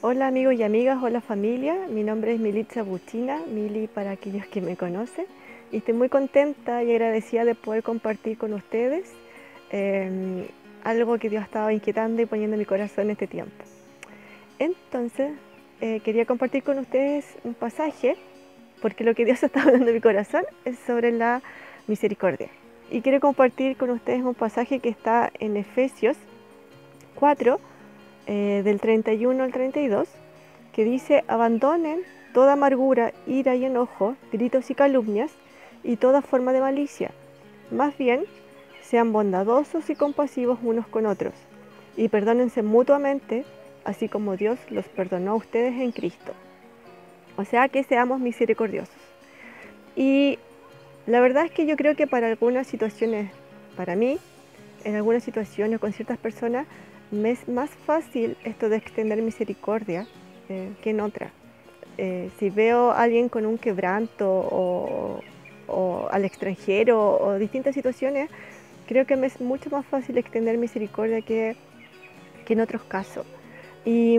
Hola amigos y amigas, hola familia, mi nombre es Militza Buchina, Mili para aquellos que me conocen, y estoy muy contenta y agradecida de poder compartir con ustedes em, algo que Dios estaba inquietando y poniendo en mi corazón este tiempo. Entonces, eh, quería compartir con ustedes un pasaje, porque lo que Dios está hablando en mi corazón es sobre la misericordia. Y quiero compartir con ustedes un pasaje que está en Efesios 4, eh, del 31 al 32, que dice, abandonen toda amargura, ira y enojo, gritos y calumnias, y toda forma de malicia. Más bien, sean bondadosos y compasivos unos con otros, y perdónense mutuamente, así como Dios los perdonó a ustedes en Cristo. O sea, que seamos misericordiosos. Y la verdad es que yo creo que para algunas situaciones, para mí, en algunas situaciones con ciertas personas, me es más fácil esto de extender misericordia eh, que en otra. Eh, si veo a alguien con un quebranto o, al extranjero o distintas situaciones, creo que me es mucho más fácil extender misericordia que, que en otros casos. Y,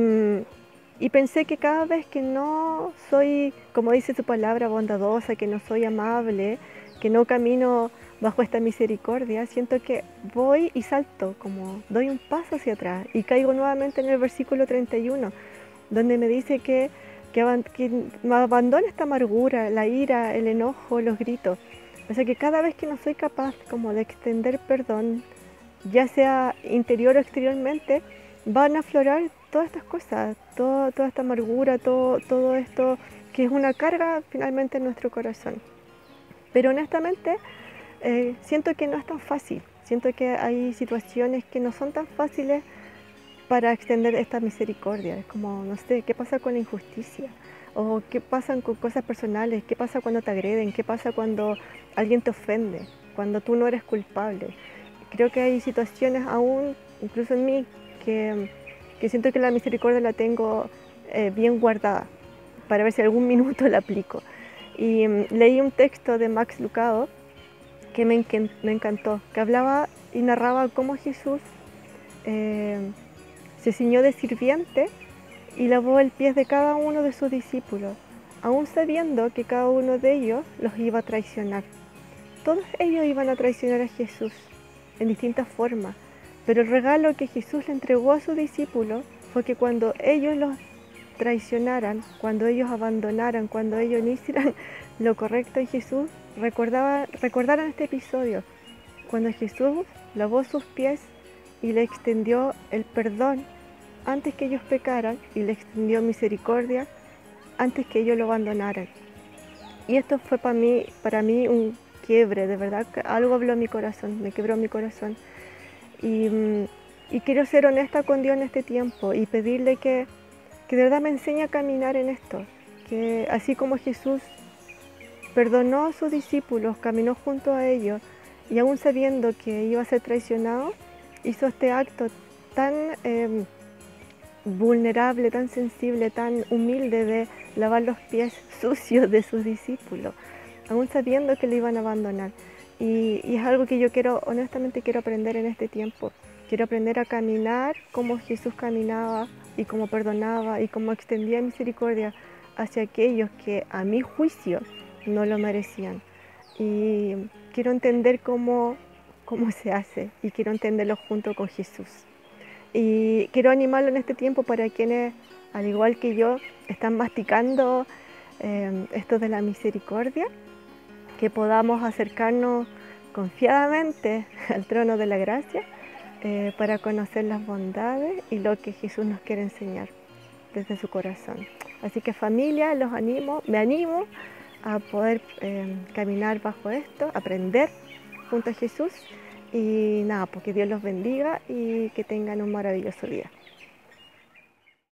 y, pensé que cada vez que no soy, como dice su palabra, bondadosa, que no soy amable, que no camino bajo esta misericordia, siento que voy y salto, como doy un paso hacia atrás y caigo nuevamente en el versículo 31, donde me dice que, que, me abandone esta amargura, la ira, el enojo, los gritos. O sea que cada vez que no soy capaz como de extender perdón, ya sea interior o exteriormente, van a aflorar todas estas cosas, toda esta amargura, todo, todo esto que es una carga finalmente en nuestro corazón. Pero honestamente, eh, siento que no es tan fácil. Siento que hay situaciones que no son tan fáciles para extender esta misericordia. Es como, no sé, ¿qué pasa con la injusticia? ¿O qué pasa con cosas personales? ¿Qué pasa cuando te agreden? ¿Qué pasa cuando alguien te ofende? Cuando tú no eres culpable. Creo que hay situaciones aún, incluso en mí, que, siento que la misericordia la tengo eh, bien guardada para ver si algún minuto la aplico. Y mm, leí un texto de Max Lucado que me, encantó, que hablaba y narraba cómo Jesús eh, se ciñó de sirviente y lavó el pie de cada uno de sus discípulos, aún sabiendo que cada uno de ellos los iba a traicionar. Todos ellos iban a traicionar a Jesús en distintas formas, pero el regalo que Jesús le entregó a sus discípulos fue que cuando ellos los traicionaran, cuando ellos abandonaran, cuando ellos no hicieran lo correcto en Jesús, recordaba, recordaran este episodio, cuando Jesús lavó sus pies y le extendió el perdón antes que ellos pecaran y le extendió misericordia antes que ellos lo abandonaran. Y esto fue para mí, para mí un quiebre, de verdad, algo habló mi corazón, me quebró mi corazón. Y, mm, y quiero ser honesta con Dios en este tiempo y pedirle que que de verdad me enseñe a caminar en esto, que así como Jesús perdonó a sus discípulos, caminó junto a ellos y aún sabiendo que iba a ser traicionado, hizo este acto tan em, vulnerable, tan sensible, tan humilde de lavar los pies sucios de sus discípulos, aún sabiendo que le iban a abandonar. Y, y, es algo que yo quiero, honestamente quiero aprender en este tiempo. Quiero aprender a caminar como Jesús caminaba y como perdonaba y como extendía misericordia hacia aquellos que a mi juicio no lo merecían. Y quiero entender cómo, cómo se hace y quiero entenderlo junto con Jesús. Y quiero animarlo en este tiempo para quienes, al igual que yo, están masticando eh, esto de la misericordia, que podamos acercarnos confiadamente al trono de la gracia eh, para conocer las bondades y lo que Jesús nos quiere enseñar desde su corazón. Así que familia, los animo, me animo a poder eh, caminar bajo esto, aprender junto a Jesús y nada, porque Dios los bendiga y que tengan un maravilloso día.